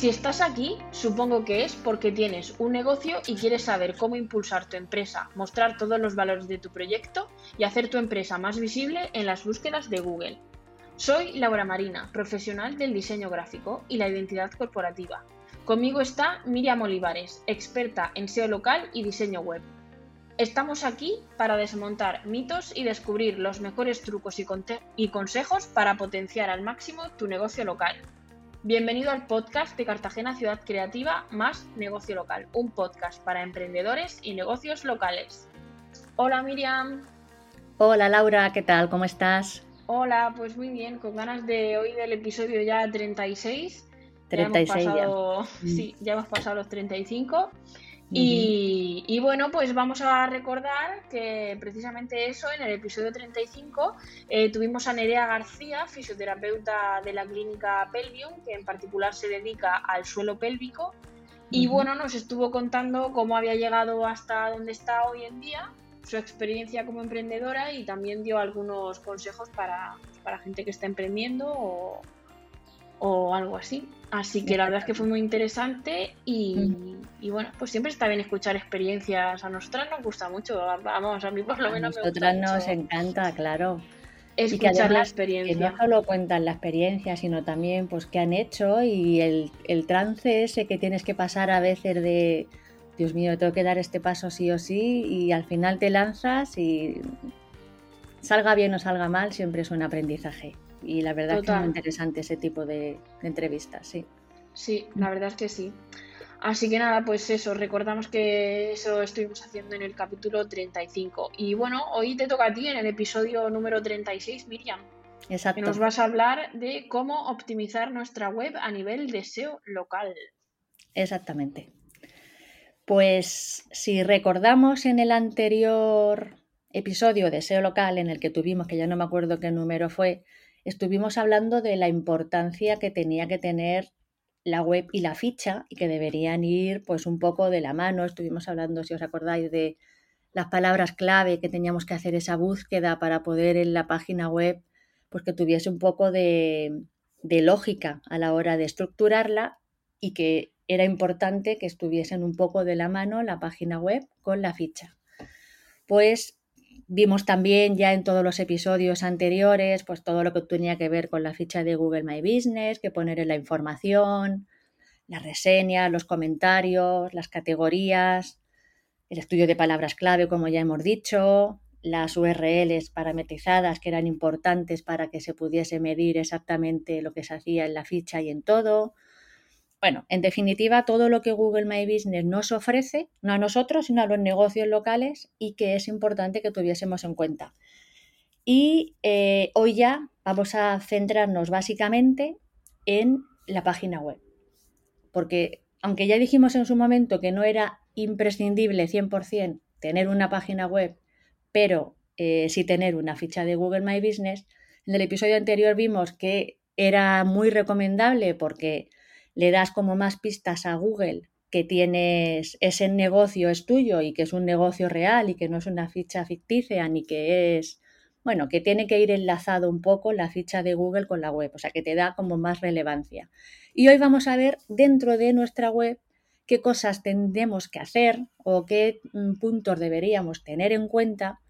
Si estás aquí, supongo que es porque tienes un negocio y quieres saber cómo impulsar tu empresa, mostrar todos los valores de tu proyecto y hacer tu empresa más visible en las búsquedas de Google. Soy Laura Marina, profesional del diseño gráfico y la identidad corporativa. Conmigo está Miriam Olivares, experta en SEO local y diseño web. Estamos aquí para desmontar mitos y descubrir los mejores trucos y, y consejos para potenciar al máximo tu negocio local. Bienvenido al podcast de Cartagena Ciudad Creativa más Negocio Local, un podcast para emprendedores y negocios locales. Hola Miriam. Hola Laura, ¿qué tal? ¿Cómo estás? Hola, pues muy bien, con ganas de oír el episodio ya 36. 36 ya. Hemos pasado, Sí, ya hemos pasado los 35 y, bueno, pues vamos a recordar que precisamente eso, en el episodio 35 eh, tuvimos a Nerea García, fisioterapeuta de la clínica Pelvium, que en particular se dedica al suelo pélvico. Y bueno, nos estuvo contando cómo había llegado hasta donde está hoy en día, su experiencia como emprendedora y también dio algunos consejos para, para gente que está emprendiendo o, o algo así. Así que la verdad es que fue muy interesante y, bueno, pues siempre está bien escuchar experiencias. A nosotras nos gusta mucho, vamos, a mí por lo menos a nosotras nos encanta, claro. Escuchar la experiencia. Que no solo cuentan la experiencia, sino también pues qué han hecho y el, el trance ese que tienes que pasar a veces de, Dios mío, tengo que dar este paso sí o sí y al final te lanzas y salga bien o salga mal, siempre es un aprendizaje y la verdad es que es muy interesante ese tipo de, entrevistas, sí. Sí, la verdad es que sí. Así que nada, pues eso, recordamos que eso estuvimos haciendo en el capítulo 35. Y bueno, hoy te toca a ti en el episodio número 36, Miriam. Exacto. Que nos vas a hablar de cómo optimizar nuestra web a nivel de SEO local. Exactamente. Pues si recordamos en el anterior episodio de SEO local en el que tuvimos, que ya no me acuerdo qué número fue, estuvimos hablando de la importancia que tenía que tener la web y la ficha y que deberían ir pues un poco de la mano. Estuvimos hablando, si os acordáis, de las palabras clave que teníamos que hacer esa búsqueda para poder en la página web pues que tuviese un poco de, de lógica a la hora de estructurarla y que era importante que estuviesen un poco de la mano la página web con la ficha. Pues Vimos también ya en todos los episodios anteriores, pues todo lo que tenía que ver con la ficha de Google My Business, que poner en la información, las reseñas, los comentarios, las categorías, el estudio de palabras clave, como ya hemos dicho, las URLs parametrizadas que eran importantes para que se pudiese medir exactamente lo que se hacía en la ficha y en todo, bueno, en definitiva, todo lo que Google My Business nos ofrece, no a nosotros, sino a los negocios locales y que es importante que tuviésemos en cuenta. Y eh, hoy ya vamos a centrarnos básicamente en la página web, porque aunque ya dijimos en su momento que no era imprescindible 100% tener una página web, pero eh, sí tener una ficha de Google My Business, en el episodio anterior vimos que era muy recomendable porque le das como más pistas a Google que tienes ese negocio es tuyo y que es un negocio real y que no es una ficha ficticia ni que es, bueno, que tiene que ir enlazado un poco la ficha de Google con la web, o sea, que te da como más relevancia. Y hoy vamos a ver dentro de nuestra web qué cosas tendremos que hacer o qué mm, puntos deberíamos tener en cuenta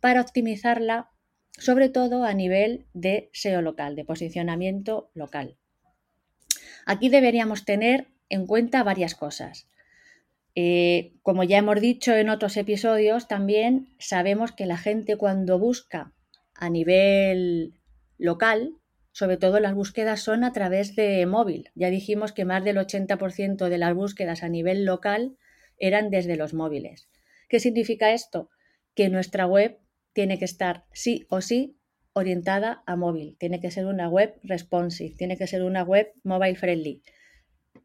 para optimizarla, sobre todo a nivel de SEO local, de posicionamiento local. Aquí deberíamos tener en cuenta varias cosas. Eh, como ya hemos dicho en otros episodios, también sabemos que la gente cuando busca a nivel local, sobre todo las búsquedas son a través de móvil. Ya dijimos que más del 80% de las búsquedas a nivel local eran desde los móviles. ¿Qué significa esto? Que nuestra web tiene que estar sí o sí orientada a móvil, tiene que ser una web responsive, tiene que ser una web mobile friendly.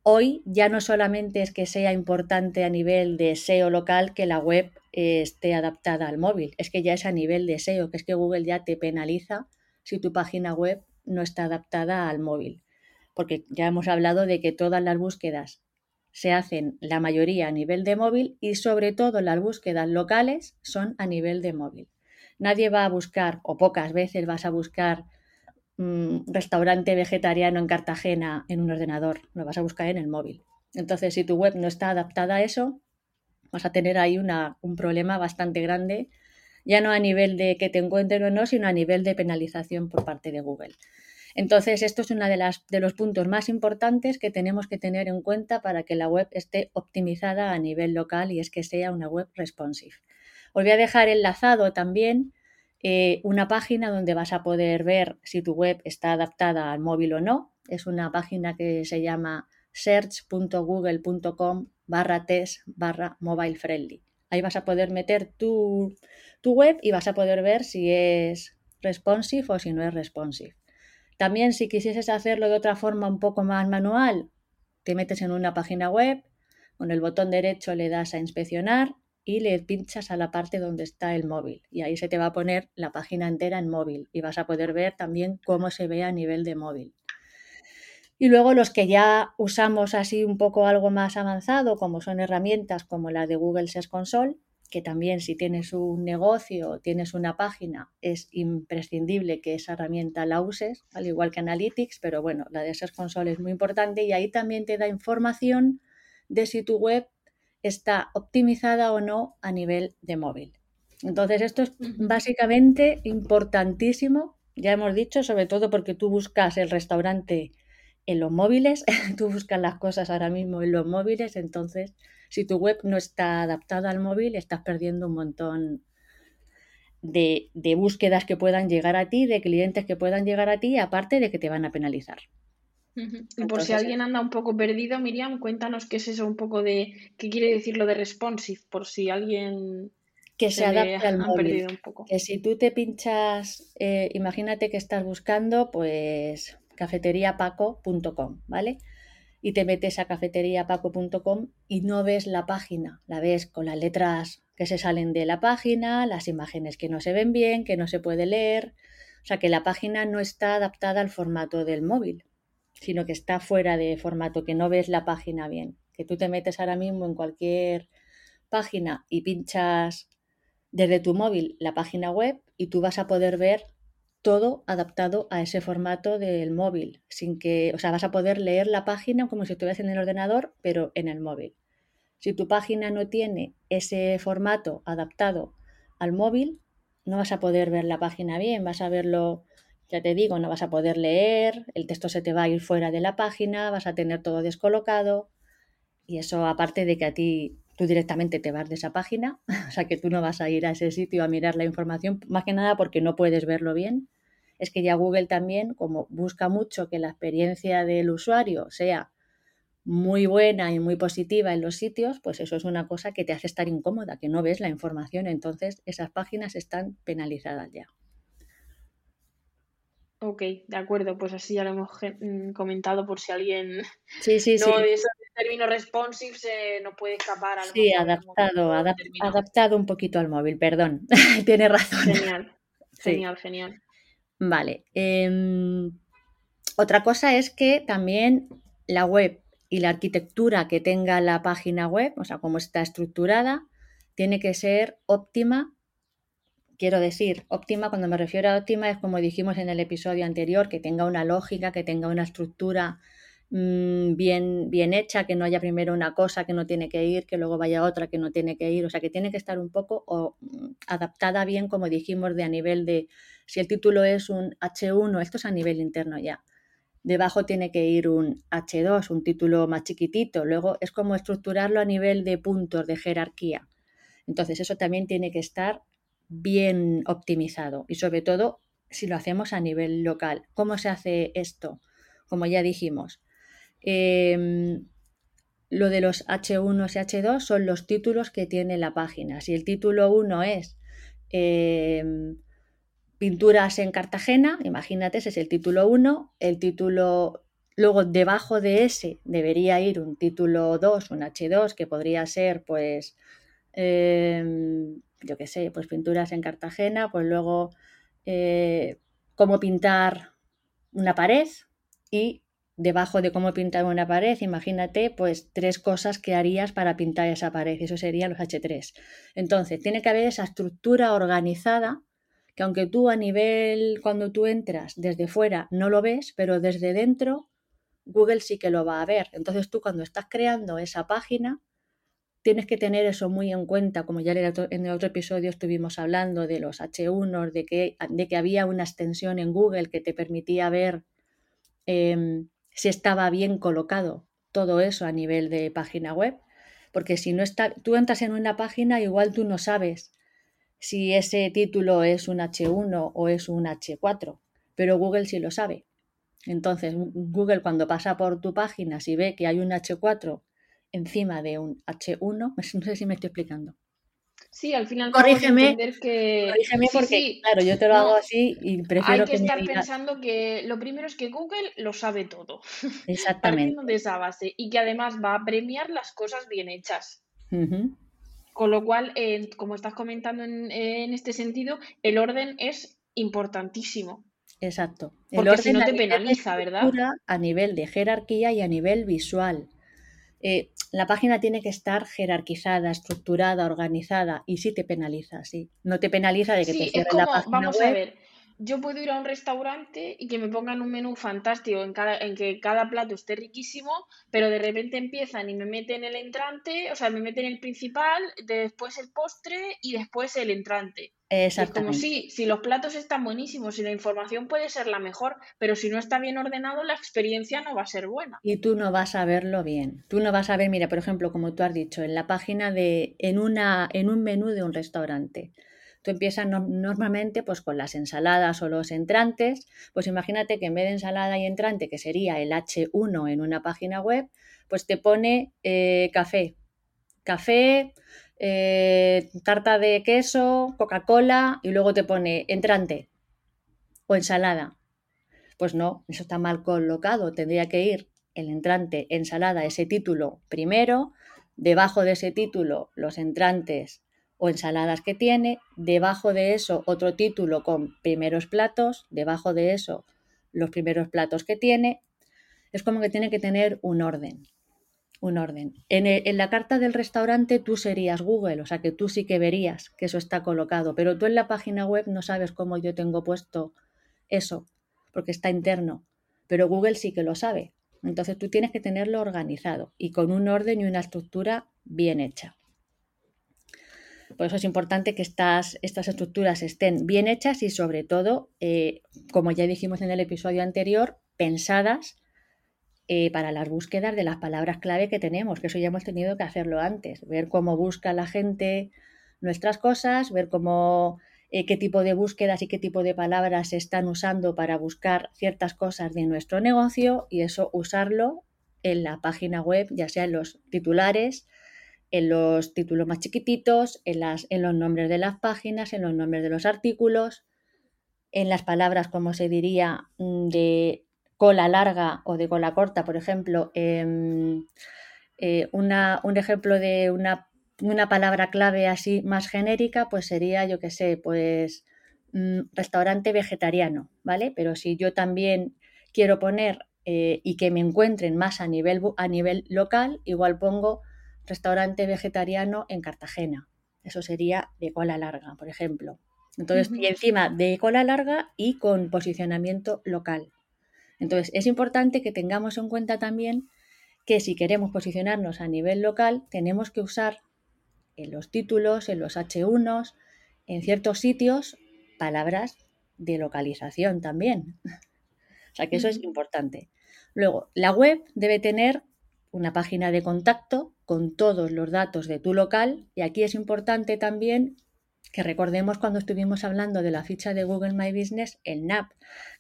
Hoy ya no solamente es que sea importante a nivel de SEO local que la web esté adaptada al móvil, es que ya es a nivel de SEO, que es que Google ya te penaliza si tu página web no está adaptada al móvil. Porque ya hemos hablado de que todas las búsquedas se hacen la mayoría a nivel de móvil y sobre todo las búsquedas locales son a nivel de móvil. Nadie va a buscar, o pocas veces vas a buscar un mm, restaurante vegetariano en Cartagena en un ordenador, lo vas a buscar en el móvil. Entonces, si tu web no está adaptada a eso, vas a tener ahí una, un problema bastante grande, ya no a nivel de que te encuentren o no, sino a nivel de penalización por parte de Google. Entonces, esto es uno de, las, de los puntos más importantes que tenemos que tener en cuenta para que la web esté optimizada a nivel local y es que sea una web responsive. Os voy a dejar enlazado también eh, una página donde vas a poder ver si tu web está adaptada al móvil o no. Es una página que se llama search.google.com barra test barra mobile friendly. Ahí vas a poder meter tu, tu web y vas a poder ver si es responsive o si no es responsive. También si quisieses hacerlo de otra forma un poco más manual, te metes en una página web, con el botón derecho le das a inspeccionar y le pinchas a la parte donde está el móvil y ahí se te va a poner la página entera en móvil y vas a poder ver también cómo se ve a nivel de móvil. Y luego los que ya usamos así un poco algo más avanzado, como son herramientas como la de Google Search Console, que también si tienes un negocio, tienes una página, es imprescindible que esa herramienta la uses, al igual que Analytics, pero bueno, la de Search Console es muy importante y ahí también te da información de si tu web está optimizada o no a nivel de móvil. Entonces, esto es básicamente importantísimo, ya hemos dicho, sobre todo porque tú buscas el restaurante en los móviles, tú buscas las cosas ahora mismo en los móviles, entonces si tu web no está adaptada al móvil, estás perdiendo un montón de, de, búsquedas que puedan llegar a ti, de clientes que puedan llegar a ti, aparte de que te van a penalizar. Y por si alguien anda un poco perdido, Miriam, cuéntanos qué es eso un poco de, qué quiere decir lo de responsive, por si alguien que se, adapta al móvil. Un poco. Que si tú te pinchas, eh, imagínate que estás buscando, pues, cafeteriapaco.com, ¿vale? Y te metes a cafeteriapaco.com y no ves la página, la ves con las letras que se salen de la página, las imágenes que no se ven bien, que no se puede leer, o sea que la página no está adaptada al formato del móvil sino que está fuera de formato, que no ves la página bien. Que tú te metes ahora mismo en cualquier página y pinchas desde tu móvil la página web y tú vas a poder ver todo adaptado a ese formato del móvil, sin que, o sea, vas a poder leer la página como si estuvieras en el ordenador, pero en el móvil. Si tu página no tiene ese formato adaptado al móvil, no vas a poder ver la página bien, vas a verlo ya te digo, no vas a poder leer, el texto se te va a ir fuera de la página, vas a tener todo descolocado y eso aparte de que a ti tú directamente te vas de esa página, o sea que tú no vas a ir a ese sitio a mirar la información, más que nada porque no puedes verlo bien. Es que ya Google también, como busca mucho que la experiencia del usuario sea muy buena y muy positiva en los sitios, pues eso es una cosa que te hace estar incómoda, que no ves la información, entonces esas páginas están penalizadas ya. Ok, de acuerdo, pues así ya lo hemos mm, comentado por si alguien sí, sí, no sí. ese término responsive se no puede escapar. Al sí, adaptado, adaptado un poquito al móvil, perdón, tiene razón. Genial, genial, genial. Vale. Em, otra cosa es que también la web y la arquitectura que tenga la página web, o sea, cómo está estructurada, tiene que ser óptima quiero decir, óptima, cuando me refiero a óptima es como dijimos en el episodio anterior, que tenga una lógica, que tenga una estructura mm, bien, bien hecha, que no haya primero una cosa que no tiene que ir, que luego vaya otra que no tiene que ir, o sea, que tiene que estar un poco mm, adaptada bien, como dijimos, de a nivel de, si el título es un H1, esto es a nivel interno ya. Debajo tiene que ir un H2, un título más chiquitito. Luego es como estructurarlo a nivel de puntos, de jerarquía. Entonces eso también tiene que estar bien optimizado y sobre todo si lo hacemos a nivel local. ¿Cómo se hace esto? Como ya dijimos, em, lo de los H1 y H2 son los títulos que tiene la página. Si el título 1 es em, pinturas en Cartagena, imagínate, ese es el título 1, el título Luego, debajo de ese debería ir un título 2, un H2, que podría ser, pues, em, yo qué sé, pues pinturas en Cartagena, pues luego eh, cómo pintar una pared y debajo de cómo pintar una pared, imagínate pues tres cosas que harías para pintar esa pared, eso serían los H3. Entonces, tiene que haber esa estructura organizada que aunque tú a nivel, cuando tú entras desde fuera no lo ves, pero desde dentro Google sí que lo va a ver. Entonces tú cuando estás creando esa página, tienes que tener eso muy en cuenta, como ya en el otro episodio estuvimos hablando de los H1, de que, de que había una extensión en Google que te permitía ver em, si estaba bien colocado todo eso a nivel de página web. Porque si no está, tú entras en una página, igual tú no sabes si ese título es un H1 o es un H4, pero Google sí lo sabe. Entonces, Google cuando pasa por tu página, si ve que hay un H4 encima de un H1, no sé si me estoy explicando. Sí, al final corrígeme, que... corrígeme porque, claro, yo te lo hago así y prefiero Hay que, estar pensando que lo primero es que Google lo sabe todo. Exactamente. Partiendo de esa base y que además va a premiar las cosas bien hechas. Con lo cual, eh, como estás comentando en, en este sentido, el orden es importantísimo. Exacto. El Porque si no te penaliza, ¿verdad? A nivel de jerarquía y a nivel visual. Eh, la página tiene que estar jerarquizada, estructurada, organizada y sí te penaliza, sí. No te penaliza de que te cierre la página vamos a ver, yo puedo ir a un restaurante y que me pongan un menú fantástico en, cada, en que cada plato esté riquísimo, pero de repente empiezan y me meten el entrante, o sea, me meten el principal, después el postre y después el entrante. Exactamente. como si, si los platos están buenísimos y la información puede ser la mejor, pero si no está bien ordenado, la experiencia no va a ser buena. Y tú no vas a verlo bien. Tú no vas a ver, mira, por ejemplo, como tú has dicho, en la página de, en una, en un menú de un restaurante Tú empiezas normalmente pues con las ensaladas o los entrantes, pues imagínate que en vez de ensalada y entrante, que sería el H1 en una página web, pues te pone eh, café, café, eh, tarta de queso, Coca-Cola y luego te pone entrante o ensalada. Pues no, eso está mal colocado. Tendría que ir el entrante, ensalada, ese título primero, debajo de ese título los entrantes o ensaladas que tiene, debajo de eso otro título con primeros platos, debajo de eso los primeros platos que tiene. Es como que tiene que tener un orden. Un orden. En, en, la carta del restaurante tú serías Google, o sea que tú sí que verías que eso está colocado, pero tú en la página web no sabes cómo yo tengo puesto eso, porque está interno, pero Google sí que lo sabe. Entonces tú tienes que tenerlo organizado y con un orden y una estructura bien hecha. Por eso es importante que estas, estas estructuras estén bien hechas y sobre todo, eh, como ya dijimos en el episodio anterior, pensadas eh, para las búsquedas de las palabras clave que tenemos, que eso ya hemos tenido que hacerlo antes, ver cómo busca la gente nuestras cosas, ver cómo eh, qué tipo de búsquedas y qué tipo de palabras se están usando para buscar ciertas cosas de nuestro negocio y eso usarlo en la página web, ya sea en los titulares, en los títulos más chiquititos, en, las, en los nombres de las páginas, en los nombres de los artículos, en las palabras, como se diría, mm, de cola larga o de cola corta, por ejemplo, em, eh, un ejemplo de una, palabra clave así más genérica, pues sería, yo qué sé, pues mm, restaurante vegetariano, ¿vale? Pero si yo también quiero poner eh, y que me encuentren más a nivel, a nivel local, igual pongo restaurante vegetariano en Cartagena. Eso sería de cola larga, por ejemplo. Entonces, y encima de cola larga y con posicionamiento local. Entonces, es importante que tengamos en cuenta también que si queremos posicionarnos a nivel local, tenemos que usar en los títulos, en los H1, en ciertos sitios, palabras de localización también. o sea que eso es importante. Luego, la web debe tener una página de contacto con todos los datos de tu local y aquí es importante también que recordemos cuando estuvimos hablando de la ficha de Google My Business, el NAP,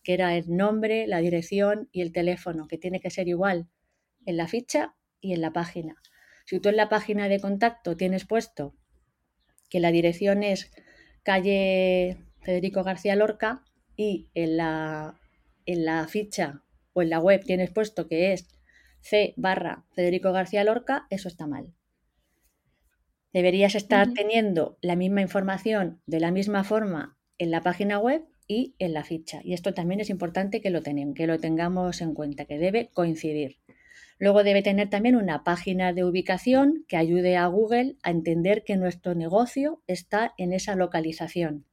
que era el nombre, la dirección y el teléfono, que tiene que ser igual en la ficha y en la página. Si tú en la página de contacto tienes puesto que la dirección es calle Federico García Lorca y en la, en la ficha o en la web tienes puesto que es C barra Federico García Lorca, eso está mal. Deberías estar teniendo la misma información de la misma forma en la página web y en la ficha. Y esto también es importante que lo, que lo tengamos en cuenta, que debe coincidir. Luego debe tener también una página de ubicación que ayude a Google a entender que nuestro negocio está en esa localización.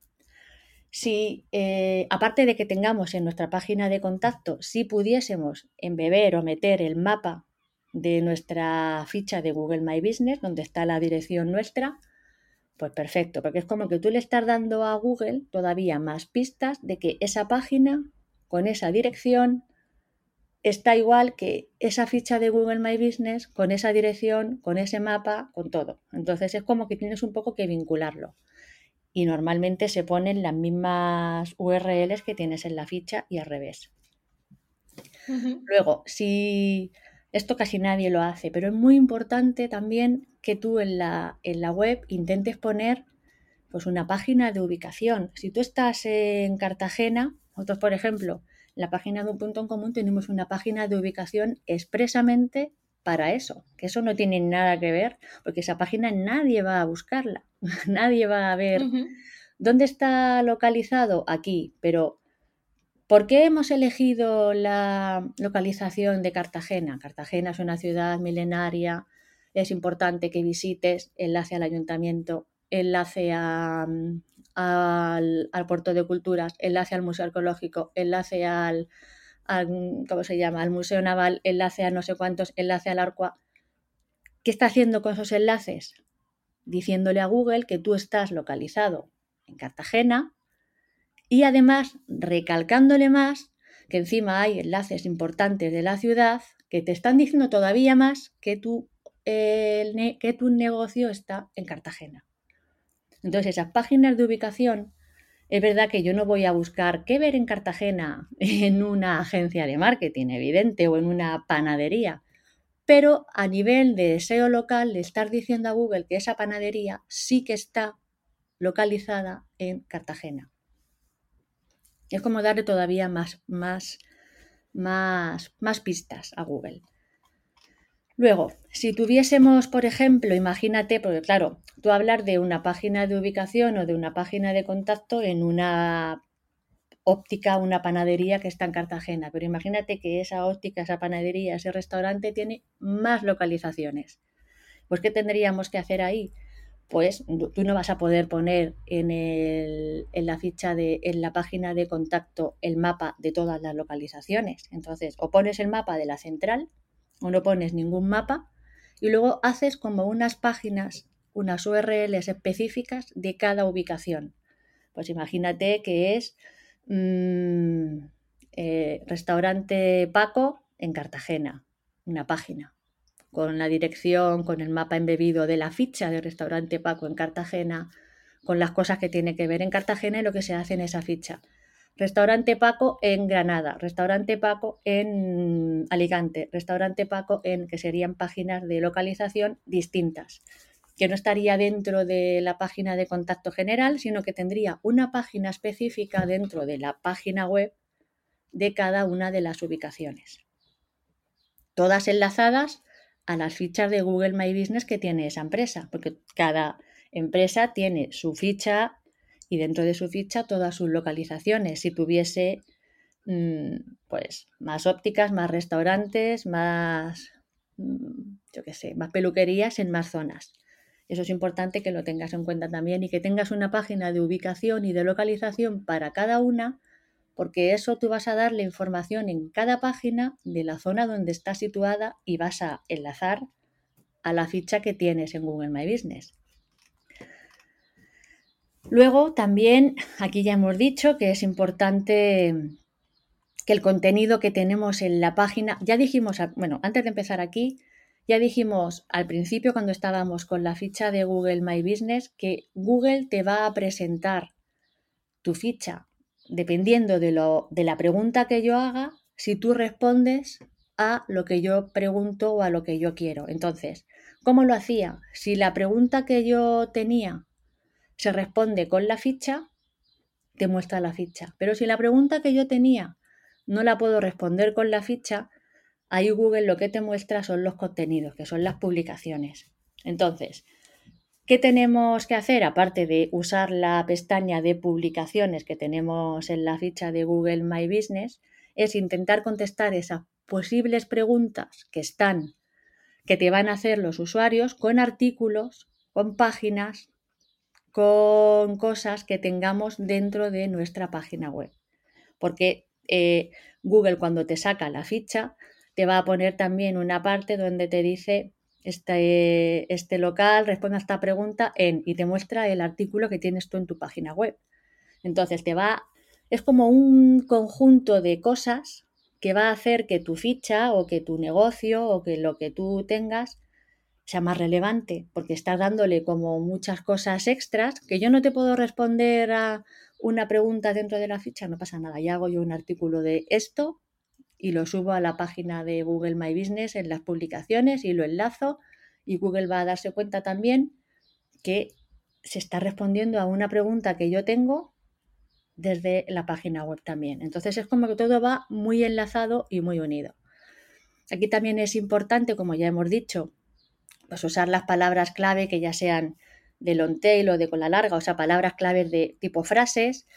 Si, eh, aparte de que tengamos en nuestra página de contacto, si pudiésemos embeber o meter el mapa de nuestra ficha de Google My Business, donde está la dirección nuestra, pues perfecto, porque es como que tú le estás dando a Google todavía más pistas de que esa página con esa dirección está igual que esa ficha de Google My Business con esa dirección, con ese mapa, con todo. Entonces es como que tienes un poco que vincularlo. Y normalmente se ponen las mismas URLs que tienes en la ficha y al revés. Luego, si esto casi nadie lo hace, pero es muy importante también que tú en la, en la web intentes poner pues una página de ubicación. Si tú estás en Cartagena, nosotros por ejemplo la página de un punto en común tenemos una página de ubicación expresamente para eso, que eso no tiene nada que ver, porque esa página nadie va a buscarla, nadie va a ver dónde está localizado aquí, pero ¿por qué hemos elegido la localización de Cartagena? Cartagena es una ciudad milenaria, es importante que visites, enlace al ayuntamiento, enlace a, al, puerto de culturas, enlace al museo arqueológico, enlace al, ¿cómo se llama? al museo naval, enlace a no sé cuántos, enlace al Arqua. ¿Qué está haciendo con esos enlaces? Diciéndole a Google que tú estás localizado en Cartagena y además recalcándole más que encima hay enlaces importantes de la ciudad que te están diciendo todavía más que tu, que tu negocio está en Cartagena. Entonces, esas páginas de ubicación, es verdad que yo no voy a buscar qué ver en Cartagena en una agencia de marketing, evidente, o en una panadería. Pero a nivel de SEO local, de estar diciendo a Google que esa panadería sí que está localizada en Cartagena. Es como darle todavía más, más, más, más pistas a Google. Luego, si tuviésemos, por ejemplo, imagínate, porque claro, tú hablar de una página de ubicación o de una página de contacto en una óptica, una panadería que está en Cartagena, pero imagínate que esa óptica, esa panadería, ese restaurante tiene más localizaciones. Pues, ¿qué tendríamos que hacer ahí? Pues tú no vas a poder poner en, en la ficha de, en la página de contacto el mapa de todas las localizaciones. Entonces, o pones el mapa de la central, o no pones ningún mapa y luego haces como unas páginas, unas URLs específicas de cada ubicación. Pues imagínate que es mm, eh, restaurante Paco en Cartagena, una página con la dirección, con el mapa embebido de la ficha de restaurante Paco en Cartagena, con las cosas que tiene que ver en Cartagena y lo que se hace en esa ficha. Restaurante Paco en Granada, Restaurante Paco en Alicante, Restaurante Paco en, que serían páginas de localización distintas, que no estaría dentro de la página de contacto general, sino que tendría una página específica dentro de la página web de cada una de las ubicaciones. Todas enlazadas a las fichas de Google My Business que tiene esa empresa, porque cada empresa tiene su ficha y dentro de su ficha todas sus localizaciones. Si tuviese mm, pues más ópticas, más restaurantes, más mm, yo qué sé, más peluquerías en más zonas. Eso es importante que lo tengas en cuenta también y que tengas una página de ubicación y de localización para cada una, porque eso tú vas a darle información en cada página de la zona donde está situada y vas a enlazar a la ficha que tienes en Google My Business. Luego también, aquí ya hemos dicho que es importante que el contenido que tenemos en la página, ya dijimos, bueno, antes de empezar aquí, ya dijimos al principio cuando estábamos con la ficha de Google My Business que Google te va a presentar tu ficha dependiendo de, lo, de la pregunta que yo haga, si tú respondes a lo que yo pregunto o a lo que yo quiero. Entonces, ¿cómo lo hacía? Si la pregunta que yo tenía se responde con la ficha, te muestra la ficha. Pero si la pregunta que yo tenía no la puedo responder con la ficha, ahí Google lo que te muestra son los contenidos, que son las publicaciones. Entonces, ¿qué tenemos que hacer? Aparte de usar la pestaña de publicaciones que tenemos en la ficha de Google My Business, es intentar contestar esas posibles preguntas que están, que te van a hacer los usuarios con artículos, con páginas, con cosas que tengamos dentro de nuestra página web. Porque eh, Google cuando te saca la ficha te va a poner también una parte donde te dice este, este local responde a esta pregunta en y te muestra el artículo que tienes tú en tu página web. Entonces te va, es como un conjunto de cosas que va a hacer que tu ficha o que tu negocio o que lo que tú tengas sea más relevante, porque estás dándole como muchas cosas extras que yo no te puedo responder a una pregunta dentro de la ficha, no pasa nada, ya hago yo un artículo de esto y lo subo a la página de Google My Business en las publicaciones y lo enlazo y Google va a darse cuenta también que se está respondiendo a una pregunta que yo tengo desde la página web también. Entonces es como que todo va muy enlazado y muy unido. Aquí también es importante, como ya hemos dicho, pues usar las palabras clave que ya sean de long tail o de cola larga, o sea, palabras claves de tipo frases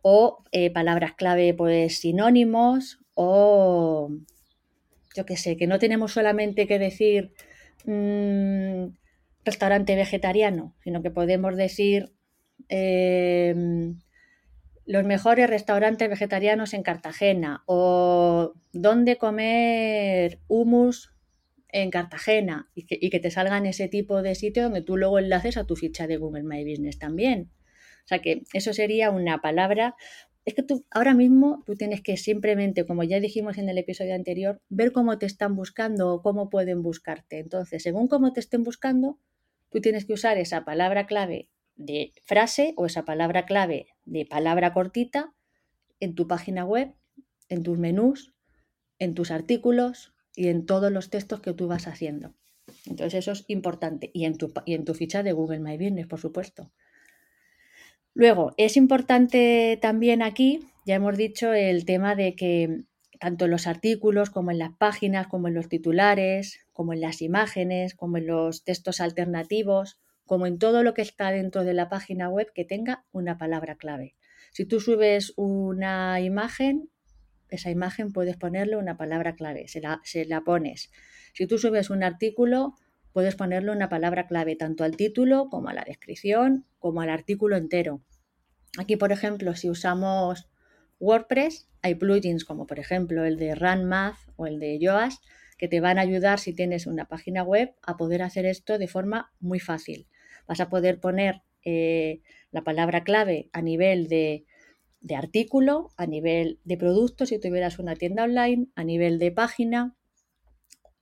o eh, palabras clave pues sinónimos o yo qué sé, que no tenemos solamente que decir mm, restaurante vegetariano, sino que podemos decir em, los mejores restaurantes vegetarianos en Cartagena o dónde comer humus en Cartagena y que, y que te salgan ese tipo de sitio donde tú luego enlaces a tu ficha de Google My Business también. O sea que eso sería una palabra es que tú ahora mismo tú tienes que simplemente, como ya dijimos en el episodio anterior, ver cómo te están buscando o cómo pueden buscarte. Entonces, según cómo te estén buscando, tú tienes que usar esa palabra clave de frase o esa palabra clave de palabra cortita en tu página web, en tus menús, en tus artículos y en todos los textos que tú vas haciendo. Entonces eso es importante. Y en tu, y en tu ficha de Google My Business, por supuesto. Luego, es importante también aquí, ya hemos dicho, el tema de que tanto en los artículos como en las páginas, como en los titulares, como en las imágenes, como en los textos alternativos, como en todo lo que está dentro de la página web, que tenga una palabra clave. Si tú subes una imagen, esa imagen puedes ponerle una palabra clave, se la, la pones. Si tú subes un artículo, puedes ponerle una palabra clave tanto al título como a la descripción, como al artículo entero. Aquí, por ejemplo, si usamos WordPress, hay plugins como por ejemplo el de Run Math o el de Yoast que te van a ayudar si tienes una página web a poder hacer esto de forma muy fácil. Vas a poder poner eh, la palabra clave a nivel de, de artículo, a nivel de producto si tuvieras una tienda online, a nivel de página,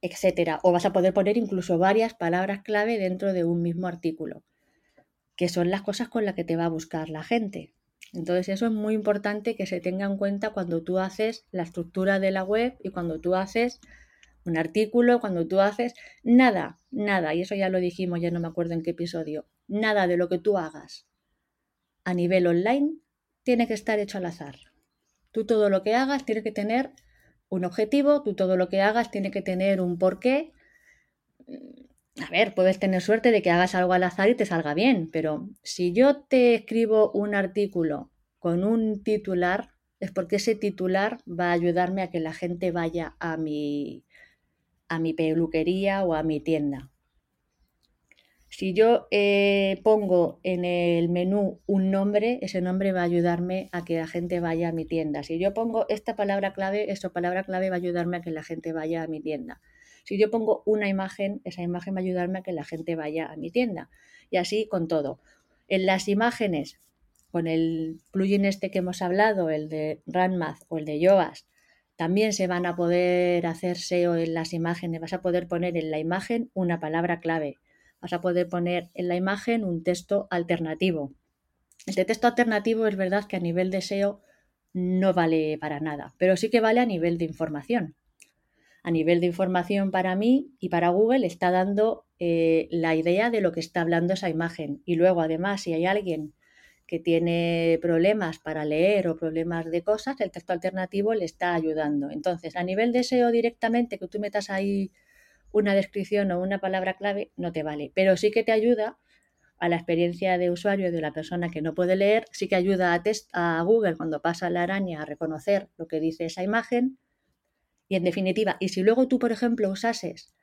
etcétera. O vas a poder poner incluso varias palabras clave dentro de un mismo artículo, que son las cosas con las que te va a buscar la gente. Entonces eso es muy importante que se tenga en cuenta cuando tú haces la estructura de la web y cuando tú haces un artículo, cuando tú haces nada, nada, y eso ya lo dijimos, ya no me acuerdo en qué episodio, nada de lo que tú hagas a nivel online tiene que estar hecho al azar. Tú todo lo que hagas tiene que tener un objetivo, tú todo lo que hagas tiene que tener un porqué. A ver, puedes tener suerte de que hagas algo al azar y te salga bien, pero si yo te escribo un artículo con un titular, es porque ese titular va a ayudarme a que la gente vaya a mi, a mi peluquería o a mi tienda. Si yo eh, pongo en el menú un nombre, ese nombre va a ayudarme a que la gente vaya a mi tienda. Si yo pongo esta palabra clave, esta palabra clave va a ayudarme a que la gente vaya a mi tienda. Si yo pongo una imagen, esa imagen va a ayudarme a que la gente vaya a mi tienda. Y así con todo. En las imágenes, con el plugin este que hemos hablado, el de RunMath o el de Yoast, también se van a poder hacer SEO en las imágenes. Vas a poder poner en la imagen una palabra clave vas a poder poner en la imagen un texto alternativo. Este texto alternativo es verdad que a nivel de SEO no vale para nada, pero sí que vale a nivel de información. a nivel de información para mí y para Google está dando eh, la idea de lo que está hablando esa imagen. Y luego, además, si hay alguien que tiene problemas para leer o problemas de cosas, el texto alternativo le está ayudando. Entonces, a nivel de SEO directamente, que tú metas ahí una descripción o una palabra clave, no te vale. Pero sí que te ayuda a la experiencia de usuario de la persona que no puede leer, sí que ayuda a, Google cuando pasa la araña a reconocer lo que dice esa imagen. Y en definitiva, y si luego tú, por ejemplo, usases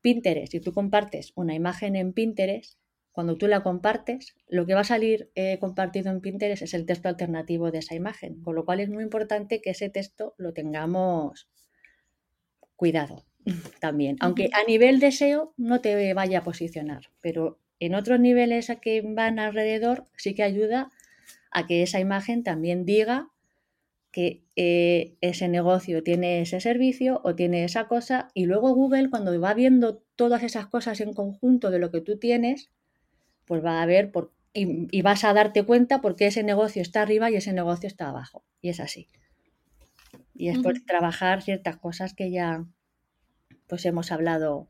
Pinterest y tú compartes una imagen en Pinterest, cuando tú la compartes, lo que va a salir eh, compartido en Pinterest es el texto alternativo de esa imagen, con lo cual es muy importante que ese texto lo tengamos cuidado también, aunque a nivel de SEO no te vaya a posicionar, pero en otros niveles a que van alrededor sí que ayuda a que esa imagen también diga que eh, ese negocio tiene ese servicio o tiene esa cosa y luego Google cuando va viendo todas esas cosas en conjunto de lo que tú tienes, pues va a ver por, y, vas a darte cuenta por qué ese negocio está arriba y ese negocio está abajo. Y es así. Y es por trabajar ciertas cosas que ya pues hemos hablado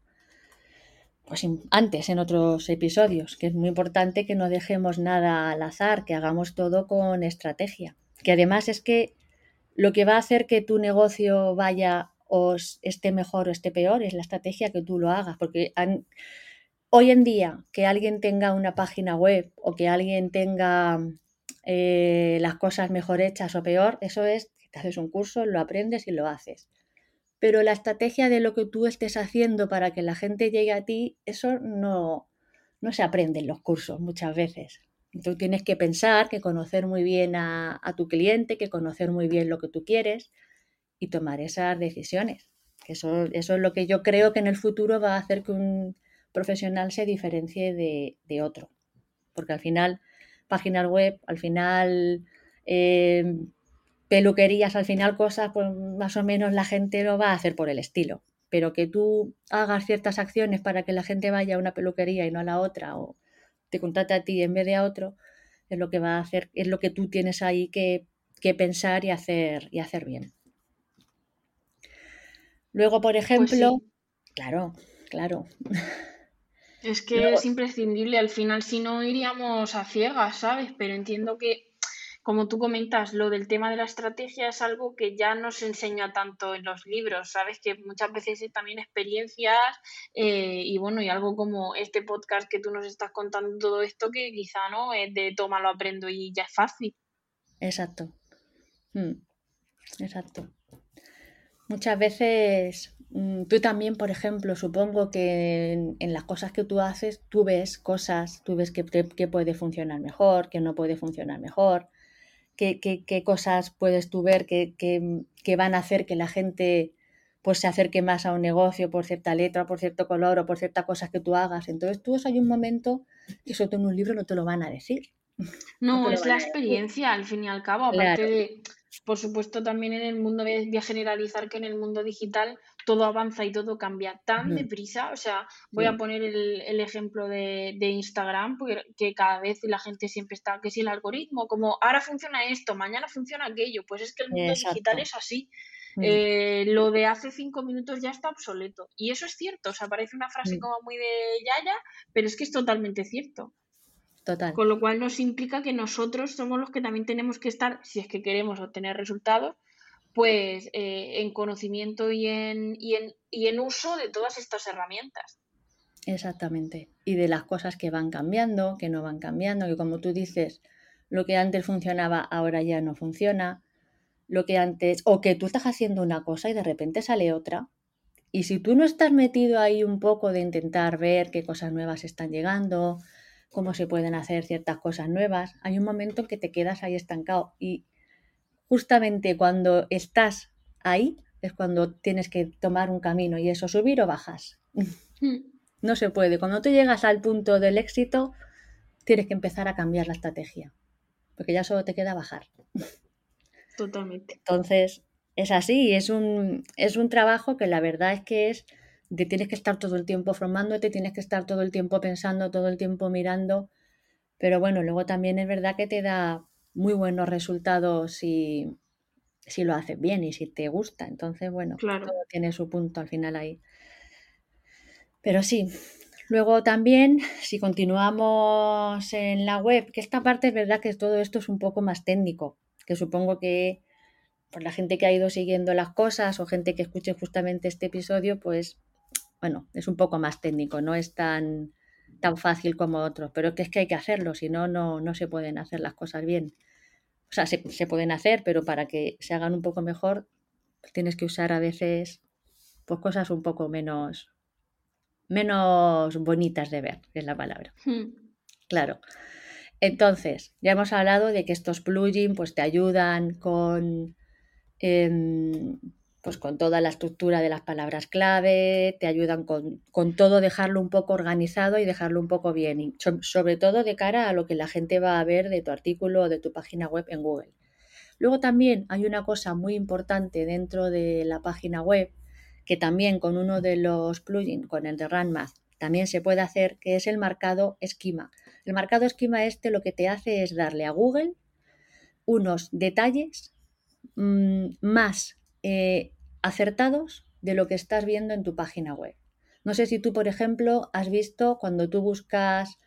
pues antes en otros episodios, que es muy importante que no dejemos nada al azar, que hagamos todo con estrategia. Que además es que lo que va a hacer que tu negocio vaya o esté mejor o esté peor es la estrategia que tú lo hagas, porque Hoy en día, que alguien tenga una página web o que alguien tenga eh, las cosas mejor hechas o peor, eso es que te haces un curso, lo aprendes y lo haces. Pero la estrategia de lo que tú estés haciendo para que la gente llegue a ti, eso no, no se aprende en los cursos muchas veces. Tú tienes que pensar, que conocer muy bien a, tu cliente, que conocer muy bien lo que tú quieres y tomar esas decisiones. Eso, eso es lo que yo creo que en el futuro va a hacer que un, profesional se diferencie de, otro. Porque al final, páginas web, al final, eh, peluquerías, al final cosas, pues más o menos la gente lo va a hacer por el estilo. Pero que tú hagas ciertas acciones para que la gente vaya a una peluquería y no a la otra, o te contrate a ti en vez de a otro, es lo que va a hacer, es lo que tú tienes ahí que, pensar y hacer, y hacer bien. Luego, por pues ejemplo, claro, claro. Es que es imprescindible, al final si no iríamos a ciegas, ¿sabes? Pero entiendo que, como tú comentas, lo del tema de la estrategia es algo que ya no se enseña tanto en los libros, ¿sabes? Que muchas veces es también experiencias eh, y bueno, y algo como este podcast que tú nos estás contando todo esto que quizá no es de toma lo aprendo y ya es fácil. Exacto. Mm, exacto. Muchas veces Mm, tú también, por ejemplo, supongo que en, las cosas que tú haces, tú ves cosas, tú ves que, puede funcionar mejor, que no puede funcionar mejor, qué, cosas puedes tú ver que, van a hacer que la gente pues se acerque más a un negocio por cierta letra, por cierto color o por ciertas cosas que tú hagas. Entonces tú hay un momento que eso en un libro no te lo van a decir. No, es la experiencia, al fin y al cabo, aparte de, por supuesto, también en el mundo, voy a generalizar que en el mundo digital todo avanza y todo cambia tan deprisa. O sea, voy a poner el, ejemplo de, Instagram, porque, que cada vez la gente siempre está, que si el algoritmo, como ahora funciona esto, mañana funciona aquello, pues es que el mundo digital es así. Mm. Eh, lo de hace cinco minutos ya está obsoleto. Y eso es cierto, o sea, parece una frase mm. como muy de Yaya, pero es que es totalmente cierto. Total. Con lo cual nos implica que nosotros somos los que también tenemos que estar, si es que queremos obtener resultados, pues eh, en conocimiento y en, y, en, y en uso de todas estas herramientas. Exactamente. Y de las cosas que van cambiando, que no van cambiando, que como tú dices, lo que antes funcionaba ahora ya no funciona, lo que antes, o que tú estás haciendo una cosa y de repente sale otra. Y si tú no estás metido ahí un poco de intentar ver qué cosas nuevas están llegando, cómo se pueden hacer ciertas cosas nuevas, hay un momento en que te quedas ahí estancado. Y justamente cuando estás ahí es cuando tienes que tomar un camino y eso, subir o bajas. Hmm. No se puede. Cuando tú llegas al punto del éxito, tienes que empezar a cambiar la estrategia, porque ya solo te queda bajar. Totalmente. Entonces, es así, es un, es un trabajo que la verdad es que es de tienes que estar todo el tiempo formándote, tienes que estar todo el tiempo pensando, todo el tiempo mirando, pero bueno, luego también es verdad que te da muy buenos resultados y, si lo haces bien y si te gusta. Entonces, bueno, Claro. todo tiene su punto al final ahí. Pero sí, luego también, si continuamos en la web, que esta parte es verdad que todo esto es un poco más técnico, que supongo que por la gente que ha ido siguiendo las cosas o gente que escuche justamente este episodio, pues bueno, es un poco más técnico, no es tan, tan fácil como otros, pero que es que hay que hacerlo, si no, no, se pueden hacer las cosas bien. O sea, se, se pueden hacer, pero para que se hagan un poco mejor, tienes que usar a veces pues cosas un poco menos, menos bonitas de ver, es la palabra. Hmm. Claro. Entonces, ya hemos hablado de que estos plugins pues, te ayudan con, em, pues, con toda la estructura de las palabras clave, te ayudan con, con todo dejarlo un poco organizado y dejarlo un poco bien, y so- sobre todo de cara a lo que la gente va a ver de tu artículo o de tu página web en Google. Luego también hay una cosa muy importante dentro de la página web que también con uno de los plugins, con el de RunMath, también se puede hacer, que es el marcado esquema. El marcado esquema este lo que te hace es darle a Google unos detalles mm, más eh, acertados de lo que estás viendo en tu página web. No sé si tú, por ejemplo, has visto cuando tú buscas,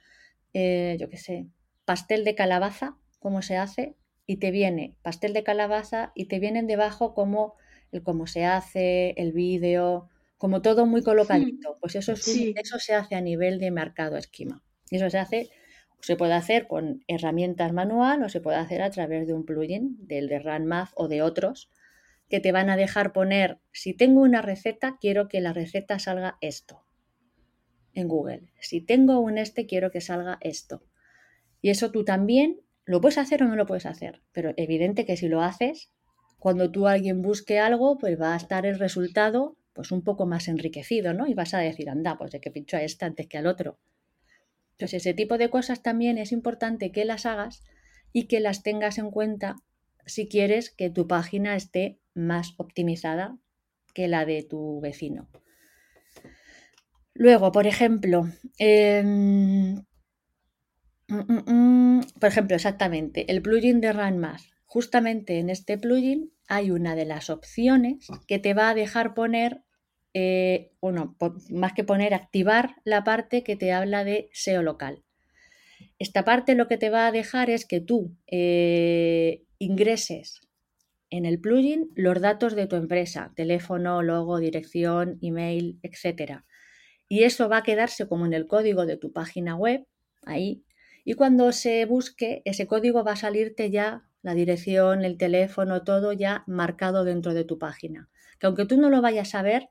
eh, yo qué sé, pastel de calabaza, cómo se hace, y te viene pastel de calabaza y te vienen debajo como el cómo se hace, el vídeo, como todo muy colocadito. Pues eso, es un- Sí. eso se hace a nivel de marcado esquema. Y eso se hace, se puede hacer con herramientas manual o se puede hacer a través de un plugin, del de RunMath o de otros, que te van a dejar poner, si tengo una receta, quiero que la receta salga esto en Google. Si tengo un este, quiero que salga esto. Y eso tú también lo puedes hacer o no lo puedes hacer, pero evidente que si lo haces, cuando tú alguien busque algo, pues va a estar el resultado pues un poco más enriquecido, ¿no? Y vas a decir, anda, pues de que pincho a este antes que al otro. Entonces, ese tipo de cosas también es importante que las hagas y que las tengas en cuenta si quieres que tu página esté más optimizada que la de tu vecino. Luego, por ejemplo, em, mm, mm, mm, por ejemplo, exactamente, el plugin de RunMath. Justamente en este plugin hay una de las opciones que te va a dejar poner, eh, bueno, más que poner, activar la parte que te habla de SEO local. Esta parte lo que te va a dejar es que tú eh, ingreses en el plugin los datos de tu empresa, teléfono, logo, dirección, email, etcétera. Y eso va a quedarse como en el código de tu página web, ahí. Y cuando se busque, ese código va a salirte ya la dirección, el teléfono, todo ya marcado dentro de tu página. Que aunque tú no lo vayas a ver,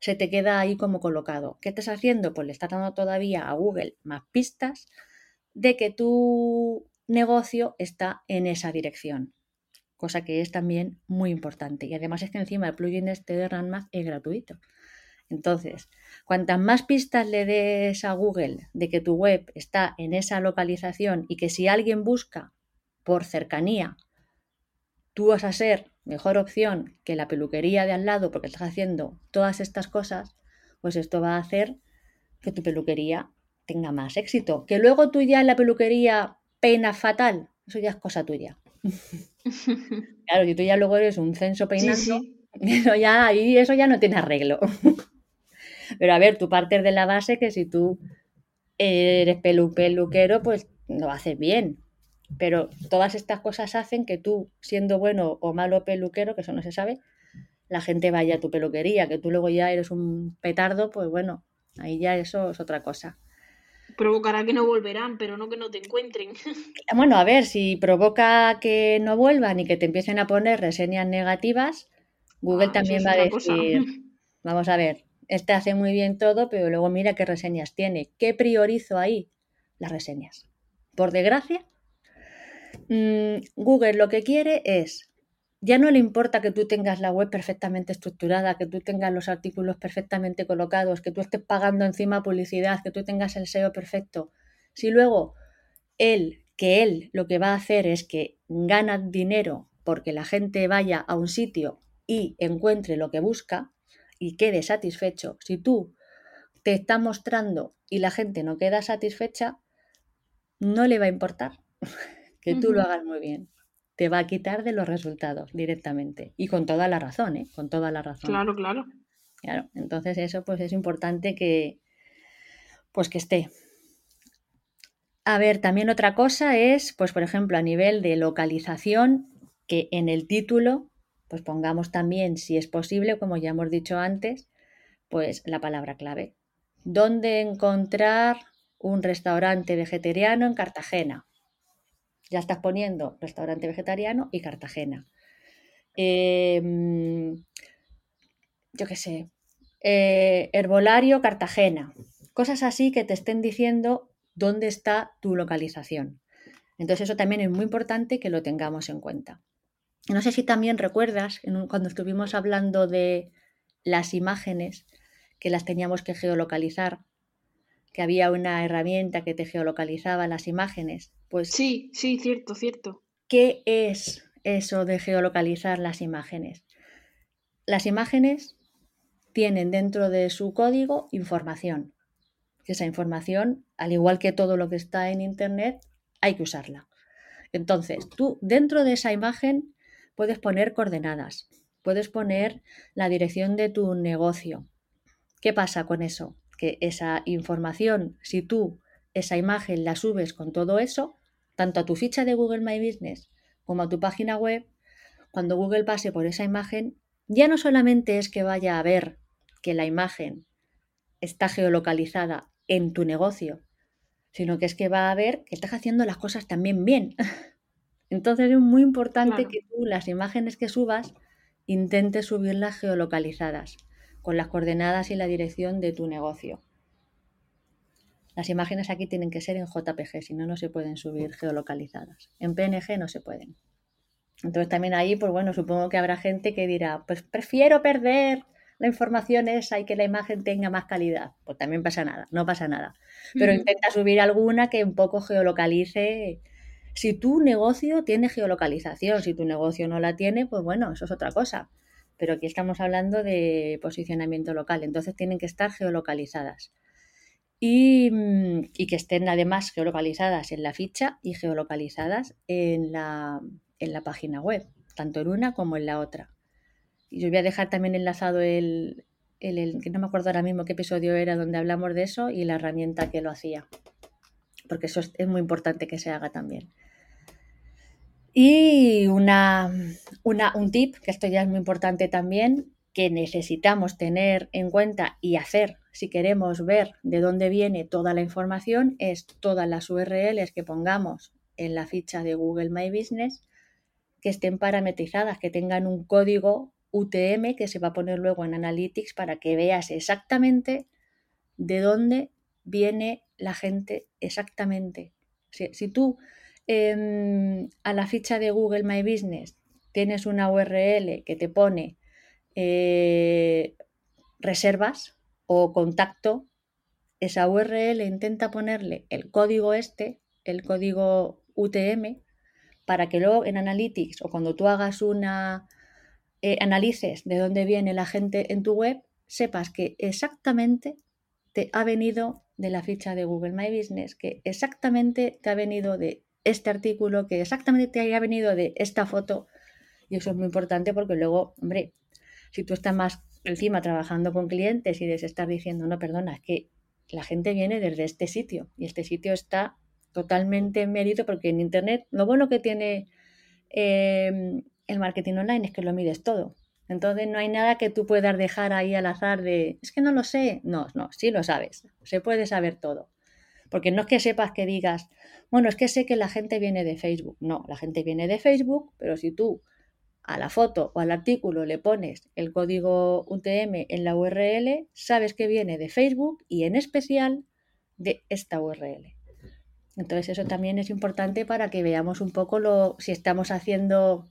se te queda ahí como colocado. ¿Qué estás haciendo? Pues le estás dando todavía a Google más pistas de que tu negocio está en esa dirección. Cosa que es también muy importante. Y además es que encima el plugin este de RunMath es gratuito. Entonces, cuantas más pistas le des a Google de que tu web está en esa localización y que si alguien busca por cercanía, tú vas a ser mejor opción que la peluquería de al lado porque estás haciendo todas estas cosas, pues esto va a hacer que tu peluquería tenga más éxito. Que luego tú ya en la peluquería peinas fatal, eso ya es cosa tuya. Claro, si tú ya luego eres un censo peinando, sí. eso ya, ahí eso ya no tiene arreglo. Pero a ver, tú partes de la base que si tú eres pelu peluquero, pues lo haces bien. Pero todas estas cosas hacen que tú, siendo bueno o malo peluquero, que eso no se sabe, la gente vaya a tu peluquería, que tú luego ya eres un petardo, pues bueno, ahí ya eso es otra cosa. Provocará que no volverán, pero no que no te encuentren. Bueno, a ver, si provoca que no vuelvan y que te empiecen a poner reseñas negativas, Google Ah, también va a cosa. decir, vamos a ver, este hace muy bien todo, pero luego mira qué reseñas tiene. ¿Qué priorizo ahí? Las reseñas. Por desgracia, mm, Google lo que quiere es, ya no le importa que tú tengas la web perfectamente estructurada, que tú tengas los artículos perfectamente colocados, que tú estés pagando encima publicidad, que tú tengas el SEO perfecto. Si luego él, que él lo que va a hacer es que gana dinero porque la gente vaya a un sitio y encuentre lo que busca y quede satisfecho, si tú te estás mostrando y la gente no queda satisfecha, no le va a importar que tú lo hagas muy bien. Te va a quitar de los resultados directamente. Y con toda la razón, ¿eh? Con toda la razón. Claro, claro. Claro, entonces eso pues es importante que pues que esté. A ver, también otra cosa es, pues por ejemplo, a nivel de localización, que en el título, pues pongamos también, si es posible, como ya hemos dicho antes, pues la palabra clave. ¿Dónde encontrar un restaurante vegetariano en Cartagena? Ya estás poniendo restaurante vegetariano y Cartagena. Em, yo qué sé, eh, herbolario Cartagena. Cosas así que te estén diciendo dónde está tu localización. Entonces eso también es muy importante que lo tengamos en cuenta. No sé si también recuerdas cuando estuvimos hablando de las imágenes que las teníamos que geolocalizar, que había una herramienta que te geolocalizaba las imágenes. Pues sí, sí, cierto, cierto. ¿Qué es eso de geolocalizar las imágenes? Las imágenes tienen dentro de su código información. Esa información, al igual que todo lo que está en Internet, hay que usarla. Entonces, tú dentro de esa imagen puedes poner coordenadas, puedes poner la dirección de tu negocio. ¿Qué pasa con eso? Que esa información, si tú esa imagen la subes con todo eso, tanto a tu ficha de Google My Business como a tu página web, cuando Google pase por esa imagen, ya no solamente es que vaya a ver que la imagen está geolocalizada en tu negocio, sino que es que va a ver que estás haciendo las cosas también bien. Entonces es muy importante que tú las imágenes que subas intentes subirlas geolocalizadas, con las coordenadas y la dirección de tu negocio. Las imágenes aquí tienen que ser en JPG, si no, no se pueden subir geolocalizadas. En PNG no se pueden. Entonces también ahí, pues bueno, supongo que habrá gente que dirá, pues prefiero perder la información esa y que la imagen tenga más calidad. Pues también pasa nada, no pasa nada. Pero intenta subir alguna que un poco geolocalice. Si tu negocio tiene geolocalización, si tu negocio no la tiene, pues bueno, eso es otra cosa. Pero aquí estamos hablando de posicionamiento local, entonces tienen que estar geolocalizadas. Y, mm, y, que estén además geolocalizadas en la ficha y geolocalizadas en la, en la página web, tanto en una como en la otra. Y yo voy a dejar también enlazado el, el, que no me acuerdo ahora mismo qué episodio era donde hablamos de eso y la herramienta que lo hacía. Porque eso es, muy importante que se haga también. Y una, una, un tip, que esto ya es muy importante también, que necesitamos tener en cuenta y hacer si queremos ver de dónde viene toda la información, es todas las URLs que pongamos en la ficha de Google My Business que estén parametrizadas, que tengan un código UTM que se va a poner luego en Analytics para que veas exactamente de dónde viene la gente exactamente. Si, tú em, a la ficha de Google My Business tienes una URL que te pone eh, reservas o contacto, esa URL intenta ponerle el código este, el código UTM, para que luego en Analytics o cuando tú hagas una, eh, analices de dónde viene la gente en tu web, sepas que exactamente te ha venido de la ficha de Google My Business, que exactamente te ha venido de este artículo, que exactamente te haya venido de esta foto. Y eso es muy importante porque luego, hombre, si tú estás más encima trabajando con clientes y les estás diciendo, no, perdona, es que la gente viene desde este sitio y este sitio está totalmente en mérito porque en Internet lo bueno que tiene eh, el marketing online es que lo mides todo. Entonces no hay nada que tú puedas dejar ahí al azar de, es que no lo sé. No, no, sí lo sabes. Se puede saber todo. Porque no es que sepas que digas, bueno, es que sé que la gente viene de Facebook. No, la gente viene de Facebook, pero si tú a la foto o al artículo le pones el código UTM en la URL, sabes que viene de Facebook y en especial de esta URL. Entonces eso también es importante para que veamos un poco lo, si estamos haciendo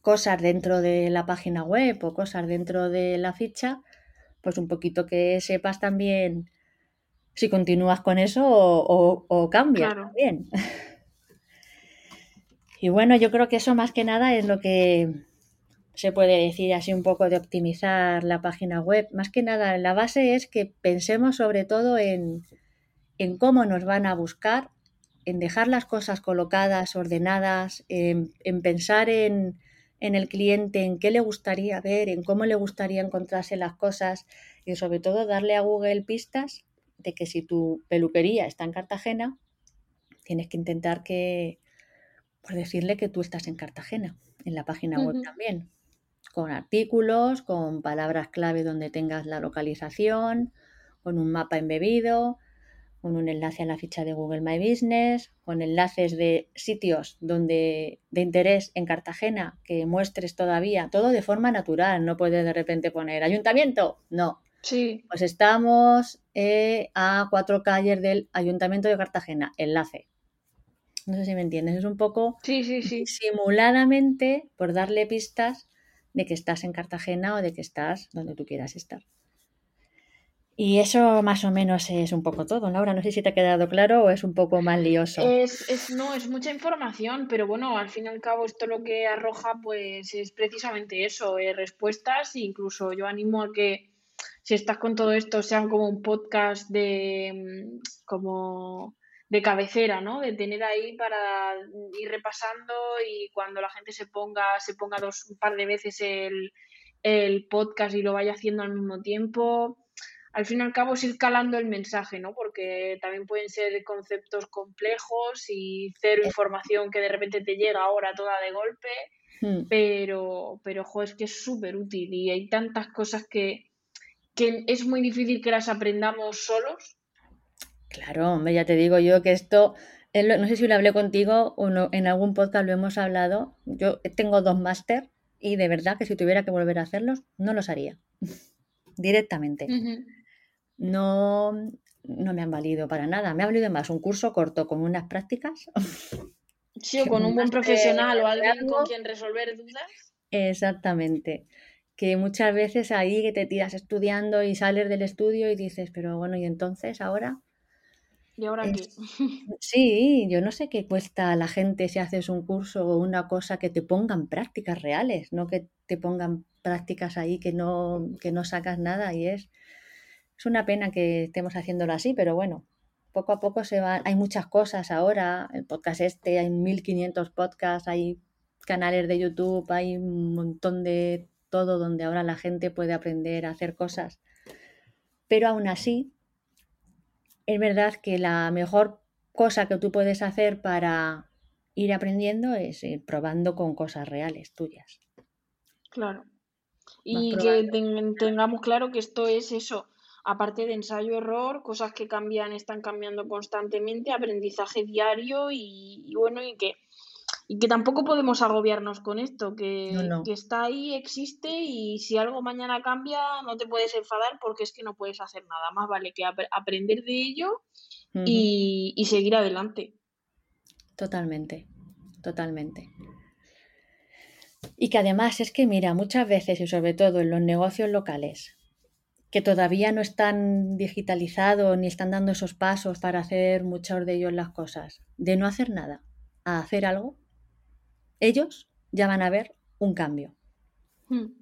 cosas dentro de la página web o cosas dentro de la ficha, pues un poquito que sepas también si continúas con eso o, cambias también. Y bueno, yo creo que eso más que nada es lo que se puede decir así un poco de optimizar la página web. Más que nada, la base es que pensemos sobre todo en, en cómo nos van a buscar en dejar las cosas colocadas, ordenadas, en, pensar en, en, el cliente, en qué le gustaría ver, en cómo le gustaría encontrarse las cosas y sobre todo darle a Google pistas de que si tu peluquería está en Cartagena, tienes que intentar que, por decirle que tú estás en Cartagena, en la página web también, con artículos, con palabras clave donde tengas la localización, con un mapa embebido, con un enlace a la ficha de Google My Business, con enlaces de sitios donde de interés en Cartagena que muestres todavía, todo de forma natural, no puedes de repente poner ayuntamiento, no. Sí. Pues estamos eh, a cuatro calles del Ayuntamiento de Cartagena, enlace. No sé si me entiendes, es un poco sí, sí, sí. simuladamente por darle pistas de que estás en Cartagena o de que estás donde tú quieras estar. Y eso más o menos es un poco todo. Laura, no sé si te ha quedado claro o es un poco más lioso. Es, es, no, es mucha información, pero bueno, al fin y al cabo esto lo que arroja pues es precisamente eso, eh, respuestas. Incluso yo animo a que si estás con todo esto sean como un podcast de mm, como de cabecera, ¿no? De tener ahí para ir repasando y cuando la gente se ponga, se ponga dos, un par de veces el, el podcast y lo vaya haciendo al mismo tiempo al fin y al cabo es ir calando el mensaje, ¿no? Porque también pueden ser conceptos complejos y cero información que de repente te llega ahora toda de golpe, hmm. pero, pero, jo, es que es súper útil y hay tantas cosas que, que es muy difícil que las aprendamos solos. Claro, hombre, ya te digo yo que esto, no sé si lo hablé contigo o no, en algún podcast lo hemos hablado, yo tengo dos máster y de verdad que si tuviera que volver a hacerlos, no los haría directamente no, no me han valido para nada. Me ha valido más un curso corto con unas prácticas. Sí, o con un buen profesional o alguien con quien resolver dudas. Exactamente. Que muchas veces ahí que te tiras estudiando y sales del estudio y dices, pero bueno, ¿y entonces ahora? ¿Y ahora qué? Sí, yo no sé qué cuesta a la gente si haces un curso o una cosa que te pongan prácticas reales, no que te pongan prácticas ahí que no, que no sacas nada y es es una pena que estemos haciéndolo así, pero bueno, poco a poco se van. Hay muchas cosas ahora, el podcast este, hay 1500 podcasts, hay canales de YouTube, hay un montón de todo donde ahora la gente puede aprender a hacer cosas. Pero aún así, es verdad que la mejor cosa que tú puedes hacer para ir aprendiendo es ir probando con cosas reales tuyas. Claro. Y que tengamos claro que esto es eso, aparte de ensayo-error, cosas que cambian, están cambiando constantemente, aprendizaje diario y, bueno, y que, y que tampoco podemos agobiarnos con esto, que, que, está ahí, existe y si algo mañana cambia no te puedes enfadar porque es que no puedes hacer nada. Más vale que aprender de ello y, y seguir adelante. Totalmente, totalmente. Y que además es que, mira, muchas veces y sobre todo en los negocios locales, que todavía no están digitalizados ni están dando esos pasos para hacer muchos de ellos las cosas, de no hacer nada a hacer algo, ellos ya van a ver un cambio. Hmm.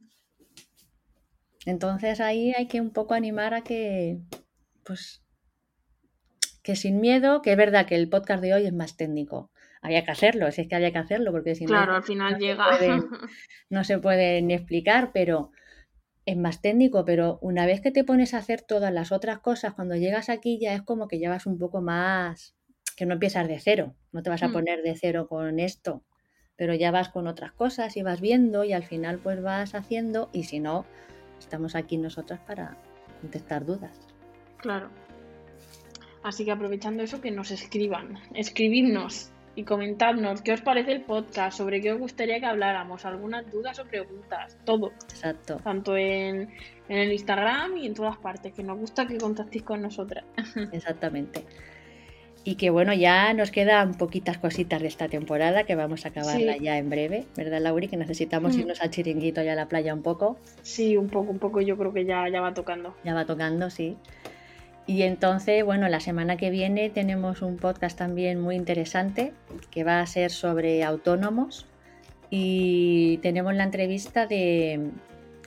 Entonces ahí hay que un poco animar a que, pues, que sin miedo, que es verdad que el podcast de hoy es más técnico. Había que hacerlo, si es que había que hacerlo, porque si no. Claro, al final llega. no se puede ni explicar, pero es más técnico, pero una vez que te pones a hacer todas las otras cosas, cuando llegas aquí ya es como que llevas un poco más, que no empiezas de cero, no te vas a mm. poner de cero con esto, pero ya vas con otras cosas y vas viendo y al final pues vas haciendo y si no, estamos aquí nosotras para contestar dudas. Claro. Así que aprovechando eso, que nos escriban, escribidnos y comentadnos qué os parece el podcast, sobre qué os gustaría que habláramos, algunas dudas o preguntas, todo. Exacto. Tanto en, en el Instagram y en todas partes, que nos gusta que contactéis con nosotras. Exactamente. Y que bueno, ya nos quedan poquitas cositas de esta temporada que vamos a acabarla ya en breve, ¿verdad, Lauri? Que necesitamos mm. irnos al chiringuito y a la playa un poco. Sí, un poco, un poco, yo creo que ya, ya va tocando. Ya va tocando, sí. Y entonces, bueno, la semana que viene tenemos un podcast también muy interesante que va a ser sobre autónomos y tenemos la entrevista de,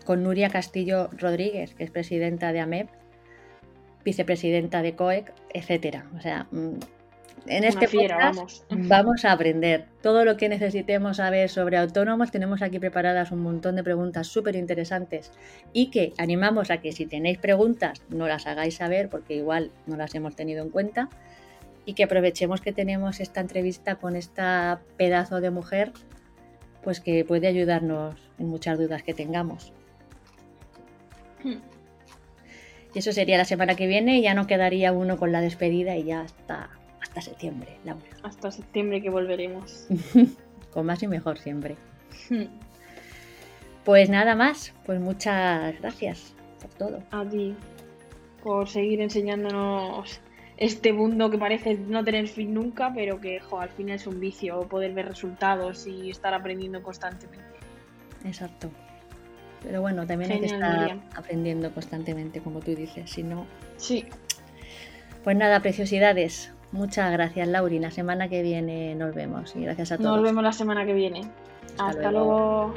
con Nuria Castillo Rodríguez, que es presidenta de AMEP, vicepresidenta de COEC, etcétera. O sea, mm, en este podcast vamos. a aprender todo lo que necesitemos saber sobre autónomos. Tenemos aquí preparadas un montón de preguntas súper interesantes y que animamos a que si tenéis preguntas no las hagáis saber porque igual no las hemos tenido en cuenta y que aprovechemos que tenemos esta entrevista con esta pedazo de mujer pues que puede ayudarnos en muchas dudas que tengamos. Hmm. Y eso sería la semana que viene y ya no quedaría uno con la despedida y ya hasta, hasta septiembre, Laura. Hasta septiembre que volveremos. con más y mejor siempre. Hmm. pues nada más, pues muchas gracias por todo. A ti, por seguir enseñándonos este mundo que parece no tener fin nunca, pero que al fin es un vicio poder ver resultados y estar aprendiendo constantemente. Exacto. Pero bueno, también hay que estar aprendiendo constantemente, como tú dices, si no. Sí. Pues nada, preciosidades. Muchas gracias, Lauri. La semana que viene nos vemos y gracias a todos. Nos vemos la semana que viene. Hasta, luego.